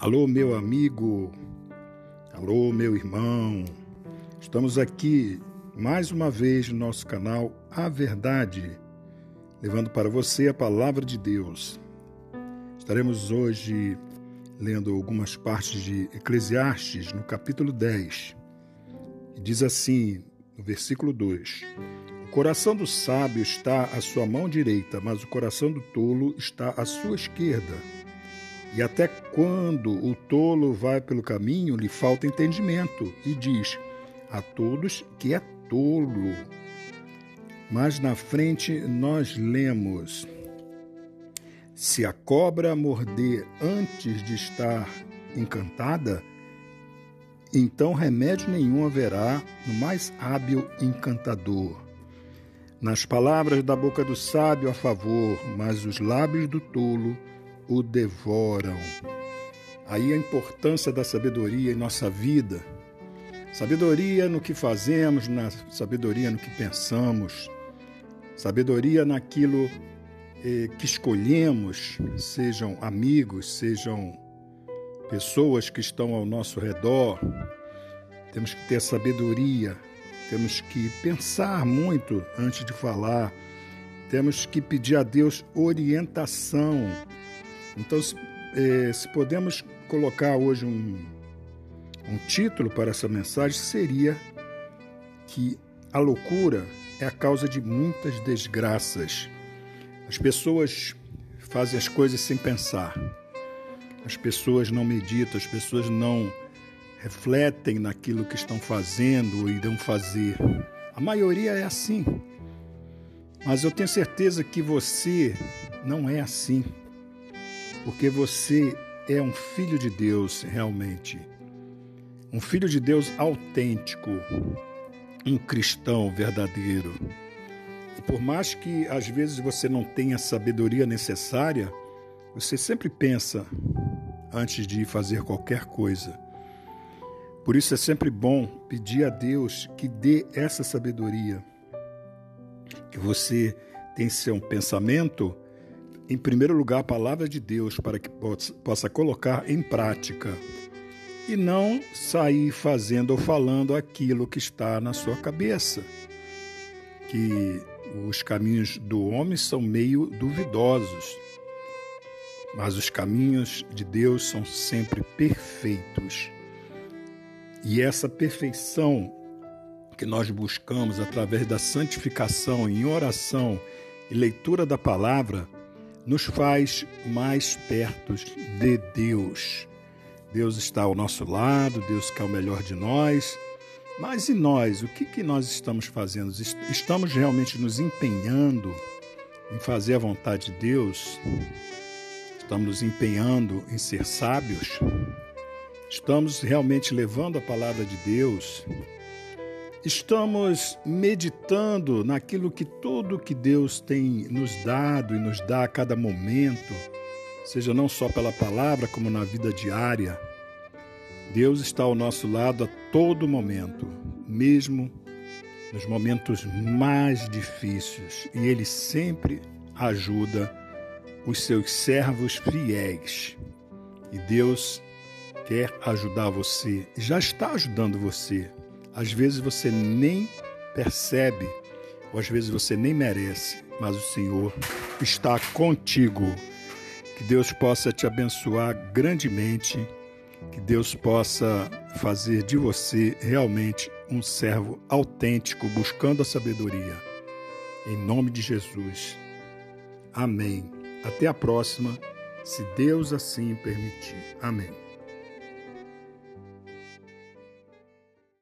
Alô, meu amigo. Alô, meu irmão. Estamos aqui mais uma vez no nosso canal A Verdade, levando para você a palavra de Deus. Estaremos hoje lendo algumas partes de Eclesiastes, no capítulo 10. E diz assim, no versículo 2: O coração do sábio está à sua mão direita, mas o coração do tolo está à sua esquerda. E até quando o tolo vai pelo caminho, lhe falta entendimento, e diz a todos que é tolo. Mas na frente nós lemos: Se a cobra morder antes de estar encantada, então remédio nenhum haverá no mais hábil encantador. Nas palavras da boca do sábio a favor, mas os lábios do tolo o devoram. Aí a importância da sabedoria em nossa vida. Sabedoria no que fazemos, na sabedoria no que pensamos, sabedoria naquilo eh, que escolhemos, sejam amigos, sejam pessoas que estão ao nosso redor. Temos que ter sabedoria, temos que pensar muito antes de falar, temos que pedir a Deus orientação então, se, eh, se podemos colocar hoje um, um título para essa mensagem, seria que a loucura é a causa de muitas desgraças. As pessoas fazem as coisas sem pensar. As pessoas não meditam, as pessoas não refletem naquilo que estão fazendo ou irão fazer. A maioria é assim. Mas eu tenho certeza que você não é assim porque você é um filho de Deus realmente. Um filho de Deus autêntico, um cristão verdadeiro. E por mais que às vezes você não tenha a sabedoria necessária, você sempre pensa antes de fazer qualquer coisa. Por isso é sempre bom pedir a Deus que dê essa sabedoria, que você tem seu pensamento em primeiro lugar, a palavra de Deus para que possa colocar em prática e não sair fazendo ou falando aquilo que está na sua cabeça. Que os caminhos do homem são meio duvidosos, mas os caminhos de Deus são sempre perfeitos. E essa perfeição que nós buscamos através da santificação em oração e leitura da palavra nos faz mais perto de Deus. Deus está ao nosso lado, Deus quer o melhor de nós. Mas e nós? O que, que nós estamos fazendo? Estamos realmente nos empenhando em fazer a vontade de Deus? Estamos nos empenhando em ser sábios? Estamos realmente levando a palavra de Deus estamos meditando naquilo que tudo que Deus tem nos dado e nos dá a cada momento, seja não só pela palavra, como na vida diária. Deus está ao nosso lado a todo momento, mesmo nos momentos mais difíceis, e Ele sempre ajuda os seus servos fiéis. E Deus quer ajudar você, já está ajudando você às vezes você nem percebe, ou às vezes você nem merece, mas o Senhor está contigo. Que Deus possa te abençoar grandemente, que Deus possa fazer de você realmente um servo autêntico, buscando a sabedoria. Em nome de Jesus. Amém. Até a próxima, se Deus assim permitir. Amém.